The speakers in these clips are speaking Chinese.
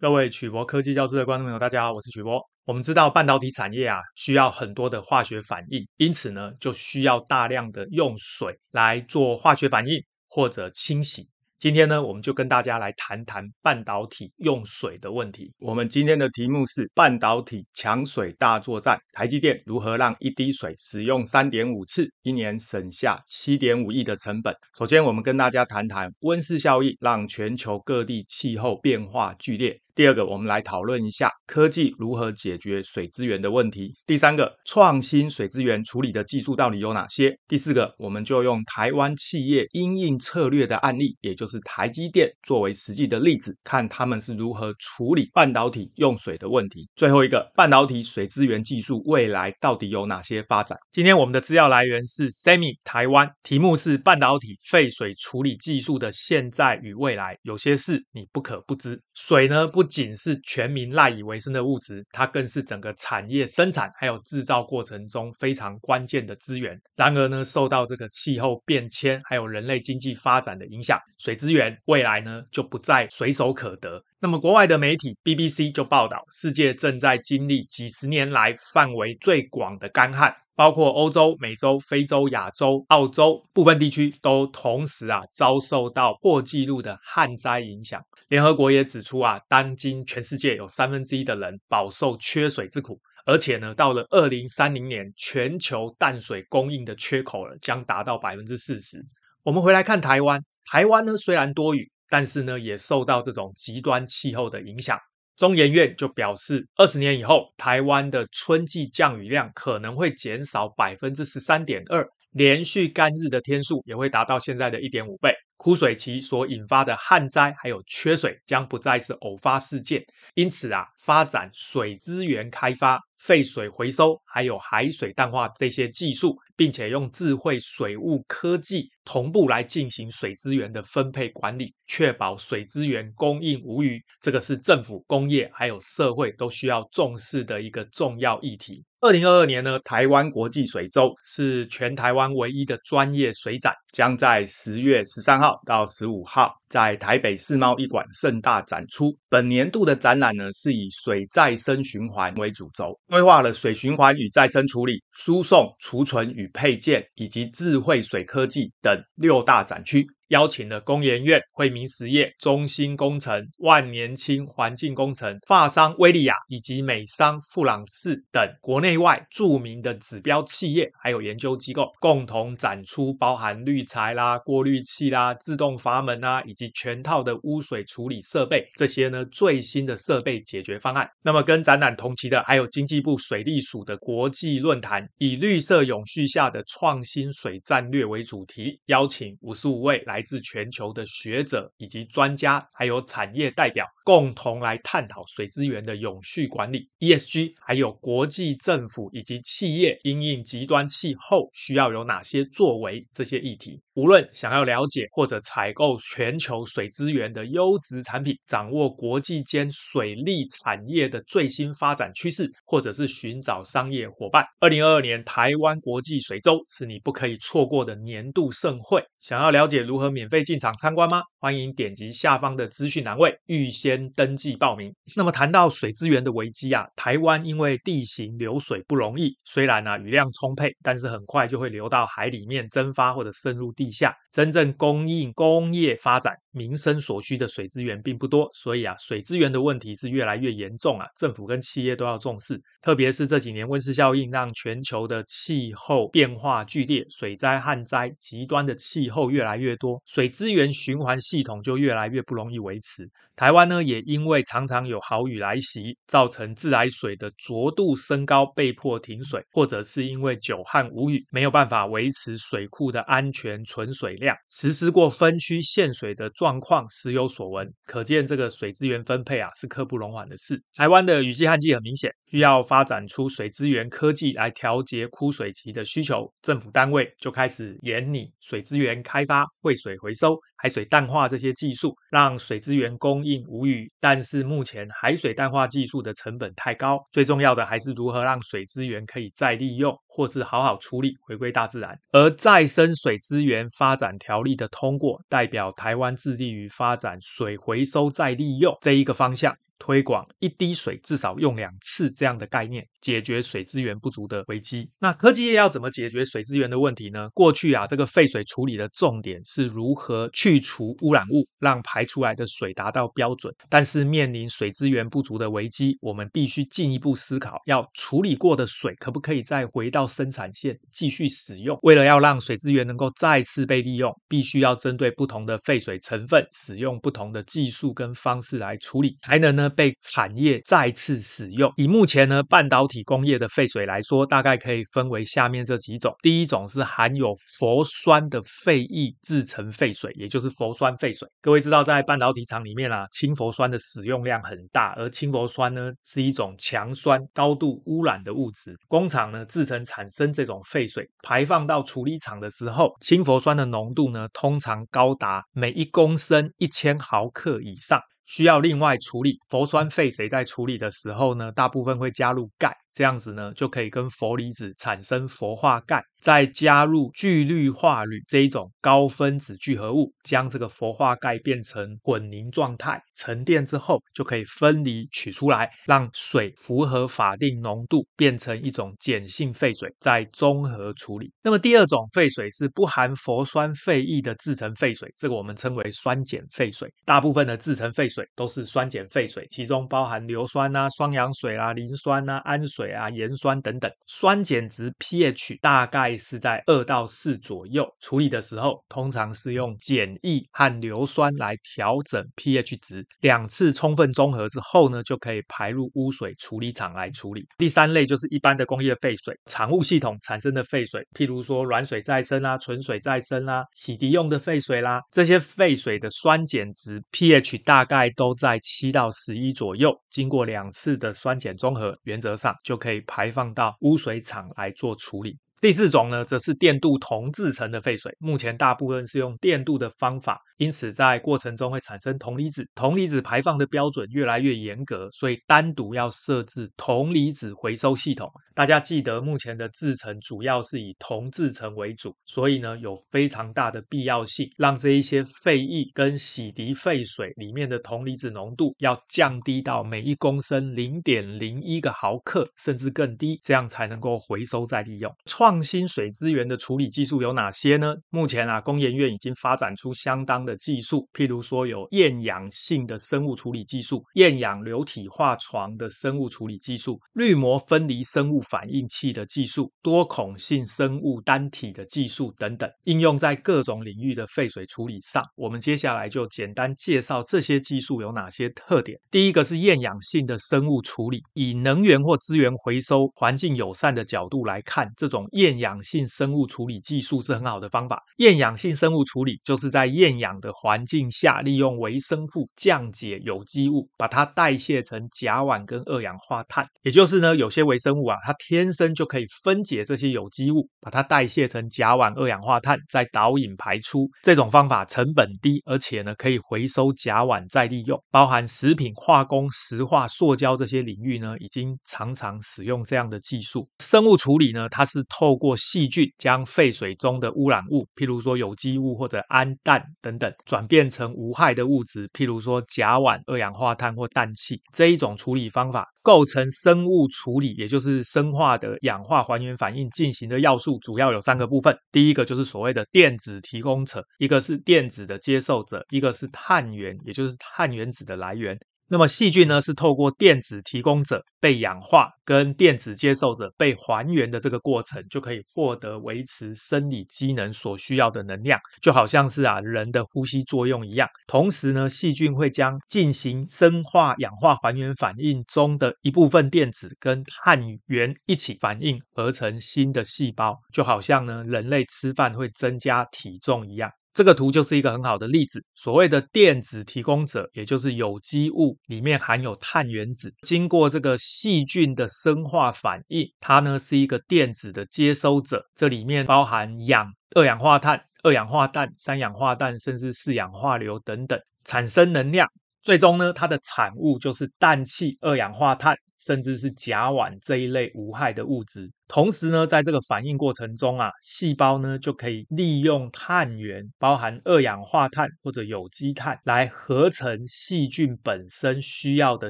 各位曲博科技教室的观众朋友，大家好，我是曲博。我们知道半导体产业啊，需要很多的化学反应，因此呢，就需要大量的用水来做化学反应或者清洗。今天呢，我们就跟大家来谈谈半导体用水的问题。我们今天的题目是半导体抢水大作战，台积电如何让一滴水使用三点五次，一年省下七点五亿的成本？首先，我们跟大家谈谈温室效应，让全球各地气候变化剧烈。第二个，我们来讨论一下科技如何解决水资源的问题。第三个，创新水资源处理的技术到底有哪些？第四个，我们就用台湾企业因应策略的案例，也就是台积电作为实际的例子，看他们是如何处理半导体用水的问题。最后一个，半导体水资源技术未来到底有哪些发展？今天我们的资料来源是 SEMI 台湾，题目是半导体废水处理技术的现在与未来，有些事你不可不知。水呢不。不仅是全民赖以为生的物质，它更是整个产业生产还有制造过程中非常关键的资源。然而呢，受到这个气候变迁还有人类经济发展的影响，水资源未来呢就不再随手可得。那么，国外的媒体 BBC 就报道，世界正在经历几十年来范围最广的干旱。包括欧洲、美洲、非洲、亚洲、澳洲部分地区都同时啊遭受到破纪录的旱灾影响。联合国也指出啊，当今全世界有三分之一的人饱受缺水之苦，而且呢，到了二零三零年，全球淡水供应的缺口了将达到百分之四十。我们回来看台湾，台湾呢虽然多雨，但是呢也受到这种极端气候的影响。中研院就表示，二十年以后，台湾的春季降雨量可能会减少百分之十三点二，连续干日的天数也会达到现在的一点五倍。枯水期所引发的旱灾还有缺水将不再是偶发事件。因此啊，发展水资源开发、废水回收还有海水淡化这些技术，并且用智慧水务科技。同步来进行水资源的分配管理，确保水资源供应无虞。这个是政府、工业还有社会都需要重视的一个重要议题。二零二二年呢，台湾国际水周是全台湾唯一的专业水展，将在十月十三号到十五号在台北世贸一馆盛大展出。本年度的展览呢，是以水再生循环为主轴，规划了水循环与再生处理、输送、储存与配件，以及智慧水科技等。六大展区。邀请了工研院、惠民实业、中兴工程、万年青环境工程、法商威利亚以及美商富朗士等国内外著名的指标企业，还有研究机构，共同展出包含滤材啦、过滤器啦、自动阀门啊，以及全套的污水处理设备这些呢最新的设备解决方案。那么跟展览同期的，还有经济部水利署的国际论坛，以绿色永续下的创新水战略为主题，邀请五十五位来。来自全球的学者以及专家，还有产业代表，共同来探讨水资源的永续管理、ESG，还有国际政府以及企业因应极端气候需要有哪些作为这些议题。无论想要了解或者采购全球水资源的优质产品，掌握国际间水利产业的最新发展趋势，或者是寻找商业伙伴，二零二二年台湾国际水周是你不可以错过的年度盛会。想要了解如何免费进场参观吗？欢迎点击下方的资讯栏位，预先登记报名。那么谈到水资源的危机啊，台湾因为地形流水不容易，虽然呢、啊、雨量充沛，但是很快就会流到海里面蒸发或者渗入地下。真正供应工业发展、民生所需的水资源并不多，所以啊，水资源的问题是越来越严重啊，政府跟企业都要重视。特别是这几年温室效应让全球的气候变化剧烈，水灾、旱灾、极端的气候越来越多，水资源循环系统就越来越不容易维持。台湾呢，也因为常常有豪雨来袭，造成自来水的浊度升高，被迫停水，或者是因为久旱无雨，没有办法维持水库的安全存水量，实施过分区限水的状况时有所闻。可见这个水资源分配啊，是刻不容缓的事。台湾的雨季旱季很明显，需要发展出水资源科技来调节枯水期的需求，政府单位就开始研拟水资源开发、汇水回收。海水淡化这些技术，让水资源供应无虞。但是目前海水淡化技术的成本太高，最重要的还是如何让水资源可以再利用，或是好好处理，回归大自然。而再生水资源发展条例的通过，代表台湾致力于发展水回收再利用这一个方向。推广一滴水至少用两次这样的概念，解决水资源不足的危机。那科技业要怎么解决水资源的问题呢？过去啊，这个废水处理的重点是如何去除污染物，让排出来的水达到标准。但是面临水资源不足的危机，我们必须进一步思考，要处理过的水可不可以再回到生产线继续使用？为了要让水资源能够再次被利用，必须要针对不同的废水成分，使用不同的技术跟方式来处理，才能呢被产业再次使用。以目前呢半导体工业的废水来说，大概可以分为下面这几种。第一种是含有氟酸的废液制成废水，也就是氟酸废水。各位知道，在半导体厂里面啊，氢氟酸的使用量很大，而氢氟酸呢是一种强酸、高度污染的物质。工厂呢制成产生这种废水，排放到处理厂的时候，氢氟酸的浓度呢通常高达每一公升一千毫克以上。需要另外处理。氟酸废水在处理的时候呢，大部分会加入钙。这样子呢，就可以跟氟离子产生氟化钙，再加入聚氯化铝这一种高分子聚合物，将这个氟化钙变成混凝状态，沉淀之后就可以分离取出来，让水符合法定浓度，变成一种碱性废水，再综合处理。那么第二种废水是不含氟酸废液的制成废水，这个我们称为酸碱废水。大部分的制成废水都是酸碱废水，其中包含硫酸啊、双氧水啊、磷酸啊、氨水。水啊，盐酸等等，酸碱值 pH 大概是在二到四左右。处理的时候，通常是用碱液和硫酸来调整 pH 值，两次充分中和之后呢，就可以排入污水处理厂来处理。第三类就是一般的工业废水，产物系统产生的废水，譬如说软水再生啦、纯水再生啦、洗涤用的废水啦，这些废水的酸碱值 pH 大概都在七到十一左右。经过两次的酸碱中和，原则上就可以排放到污水厂来做处理。第四种呢，则是电镀铜制成的废水，目前大部分是用电镀的方法，因此在过程中会产生铜离子，铜离子排放的标准越来越严格，所以单独要设置铜离子回收系统。大家记得，目前的制程主要是以铜制程为主，所以呢，有非常大的必要性，让这一些废液跟洗涤废水里面的铜离子浓度要降低到每一公升零点零一个毫克，甚至更低，这样才能够回收再利用。创新水资源的处理技术有哪些呢？目前啊，工研院已经发展出相当的技术，譬如说有厌氧性的生物处理技术、厌氧流体化床的生物处理技术、滤膜分离生物反应器的技术、多孔性生物单体的技术等等，应用在各种领域的废水处理上。我们接下来就简单介绍这些技术有哪些特点。第一个是厌氧性的生物处理，以能源或资源回收环境友善的角度来看，这种。厌氧性生物处理技术是很好的方法。厌氧性生物处理就是在厌氧的环境下，利用微生物降解有机物，把它代谢成甲烷跟二氧化碳。也就是呢，有些微生物啊，它天生就可以分解这些有机物，把它代谢成甲烷、二氧化碳，再导引排出。这种方法成本低，而且呢，可以回收甲烷再利用。包含食品、化工、石化、塑胶这些领域呢，已经常常使用这样的技术。生物处理呢，它是透透过细菌将废水中的污染物，譬如说有机物或者氨氮等等，转变成无害的物质，譬如说甲烷、二氧化碳或氮气。这一种处理方法构成生物处理，也就是生化的氧化还原反应进行的要素，主要有三个部分。第一个就是所谓的电子提供者，一个是电子的接受者，一个是碳源，也就是碳原子的来源。那么细菌呢，是透过电子提供者被氧化，跟电子接受者被还原的这个过程，就可以获得维持生理机能所需要的能量，就好像是啊人的呼吸作用一样。同时呢，细菌会将进行生化氧化还原反应中的一部分电子跟碳源一起反应，合成新的细胞，就好像呢人类吃饭会增加体重一样。这个图就是一个很好的例子。所谓的电子提供者，也就是有机物里面含有碳原子，经过这个细菌的生化反应，它呢是一个电子的接收者。这里面包含氧、二氧化碳、二氧化氮、三氧化氮，甚至四氧化硫等等，产生能量。最终呢，它的产物就是氮气、二氧化碳。甚至是甲烷这一类无害的物质。同时呢，在这个反应过程中啊，细胞呢就可以利用碳源，包含二氧化碳或者有机碳，来合成细菌本身需要的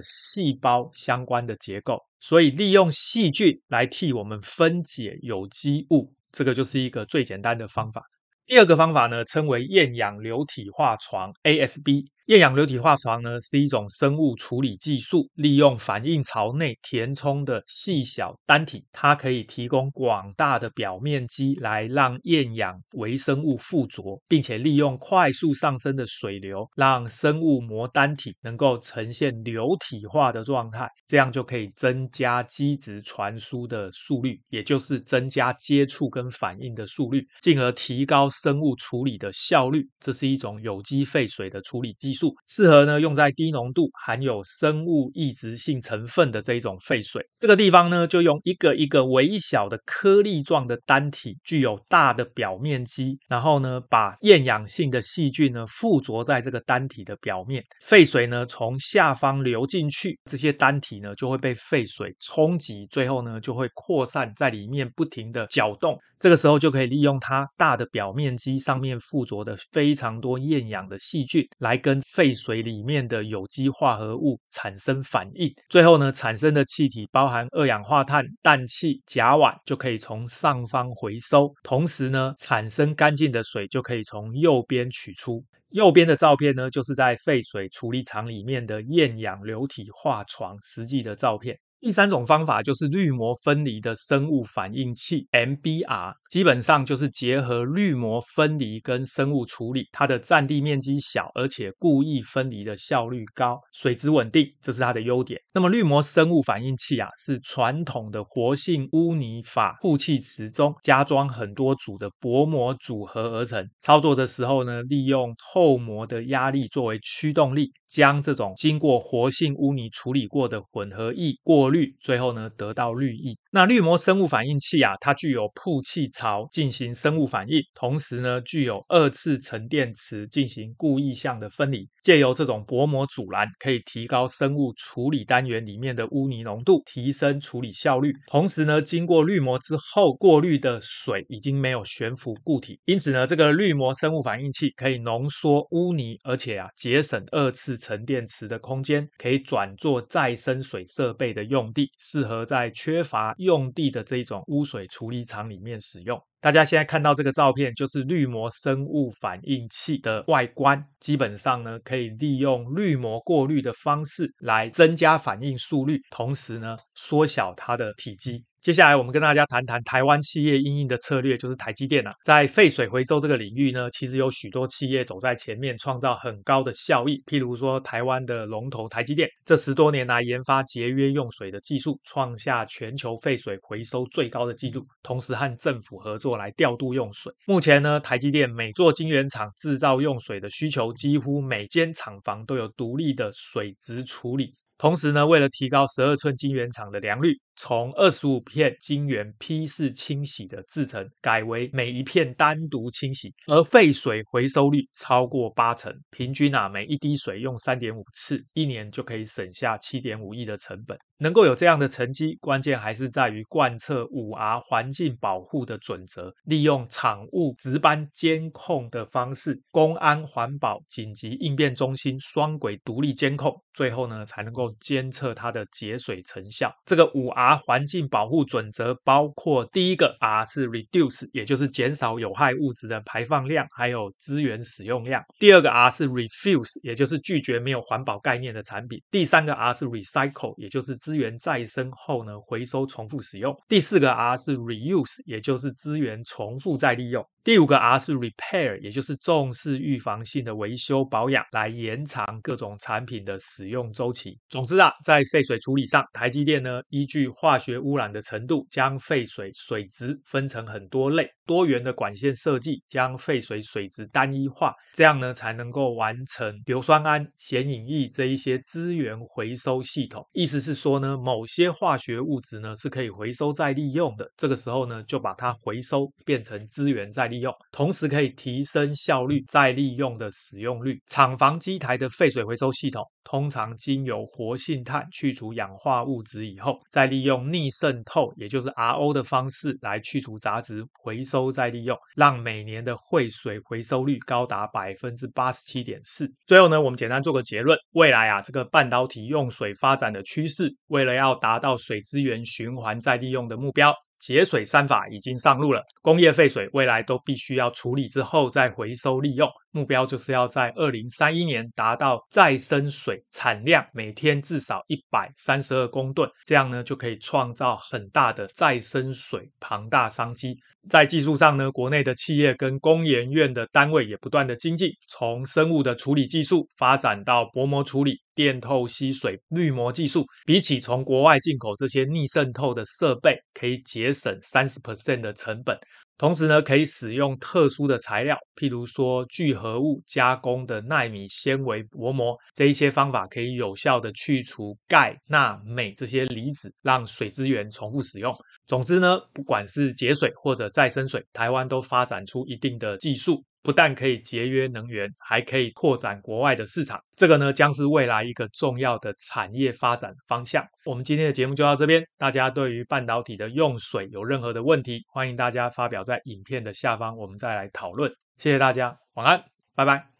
细胞相关的结构。所以，利用细菌来替我们分解有机物，这个就是一个最简单的方法。第二个方法呢，称为厌氧流体化床 （ASB）。厌氧流体化床呢，是一种生物处理技术，利用反应槽内填充的细小单体，它可以提供广大的表面积来让厌氧微生物附着，并且利用快速上升的水流，让生物膜单体能够呈现流体化的状态，这样就可以增加基质传输的速率，也就是增加接触跟反应的速率，进而提高生物处理的效率。这是一种有机废水的处理技术。适合呢用在低浓度含有生物抑制性成分的这一种废水。这个地方呢，就用一个一个微小的颗粒状的单体，具有大的表面积，然后呢，把厌氧性的细菌呢附着在这个单体的表面。废水呢从下方流进去，这些单体呢就会被废水冲击，最后呢就会扩散在里面，不停地搅动。这个时候就可以利用它大的表面积上面附着的非常多厌氧的细菌，来跟废水里面的有机化合物产生反应。最后呢，产生的气体包含二氧化碳、氮气、甲烷，就可以从上方回收。同时呢，产生干净的水就可以从右边取出。右边的照片呢，就是在废水处理厂里面的厌氧流体化床实际的照片。第三种方法就是滤膜分离的生物反应器 MBR，基本上就是结合滤膜分离跟生物处理，它的占地面积小，而且故意分离的效率高，水质稳定，这是它的优点。那么滤膜生物反应器啊，是传统的活性污泥法曝气池中加装很多组的薄膜组合而成。操作的时候呢，利用透膜的压力作为驱动力，将这种经过活性污泥处理过的混合液过绿，最后呢，得到绿意。那滤膜生物反应器啊，它具有曝气槽进行生物反应，同时呢，具有二次沉淀池进行固异相的分离。借由这种薄膜阻拦，可以提高生物处理单元里面的污泥浓度，提升处理效率。同时呢，经过滤膜之后，过滤的水已经没有悬浮固体，因此呢，这个滤膜生物反应器可以浓缩污泥，而且啊，节省二次沉淀池的空间，可以转做再生水设备的。用地适合在缺乏用地的这种污水处理厂里面使用。大家现在看到这个照片，就是滤膜生物反应器的外观。基本上呢，可以利用滤膜过滤的方式来增加反应速率，同时呢，缩小它的体积。接下来，我们跟大家谈谈台湾企业应应的策略，就是台积电啊，在废水回收这个领域呢，其实有许多企业走在前面，创造很高的效益。譬如说，台湾的龙头台积电，这十多年来研发节约用水的技术，创下全球废水回收最高的纪录，同时和政府合作来调度用水。目前呢，台积电每座晶圆厂制造用水的需求，几乎每间厂房都有独立的水质处理。同时呢，为了提高十二寸晶圆厂的良率，从二十五片晶圆批次清洗的制程，改为每一片单独清洗，而废水回收率超过八成，平均啊，每一滴水用三点五次，一年就可以省下七点五亿的成本。能够有这样的成绩，关键还是在于贯彻五 R 环境保护的准则，利用厂务值班监控的方式，公安环保紧急应变中心双轨独立监控，最后呢，才能够监测它的节水成效。这个五 R 环境保护准则包括第一个 R 是 Reduce，也就是减少有害物质的排放量，还有资源使用量；第二个 R 是 Refuse，也就是拒绝没有环保概念的产品；第三个 R 是 Recycle，也就是资源再生后呢，回收重复使用。第四个 R 是 Reuse，也就是资源重复再利用。第五个 R 是 Repair，也就是重视预防性的维修保养，来延长各种产品的使用周期。总之啊，在废水处理上，台积电呢依据化学污染的程度，将废水水质分成很多类，多元的管线设计，将废水水质单一化，这样呢才能够完成硫酸铵、显影液这一些资源回收系统。意思是说呢，某些化学物质呢是可以回收再利用的，这个时候呢就把它回收变成资源再利用，同时可以提升效率、再利用的使用率。厂房机台的废水回收系统。通常经由活性炭去除氧化物质以后，再利用逆渗透，也就是 RO 的方式来去除杂质，回收再利用，让每年的废水回收率高达百分之八十七点四。最后呢，我们简单做个结论：未来啊，这个半导体用水发展的趋势，为了要达到水资源循环再利用的目标。节水三法已经上路了，工业废水未来都必须要处理之后再回收利用，目标就是要在二零三一年达到再生水产量每天至少一百三十二公吨，这样呢就可以创造很大的再生水庞大商机。在技术上呢，国内的企业跟工研院的单位也不断的精进，从生物的处理技术发展到薄膜处理、电透吸水、滤膜技术，比起从国外进口这些逆渗透的设备，可以节省三十 percent 的成本。同时呢，可以使用特殊的材料，譬如说聚合物加工的奈米纤维薄膜，这一些方法可以有效的去除钙、钠、镁这些离子，让水资源重复使用。总之呢，不管是节水或者再生水，台湾都发展出一定的技术。不但可以节约能源，还可以拓展国外的市场。这个呢，将是未来一个重要的产业发展方向。我们今天的节目就到这边。大家对于半导体的用水有任何的问题，欢迎大家发表在影片的下方，我们再来讨论。谢谢大家，晚安，拜拜。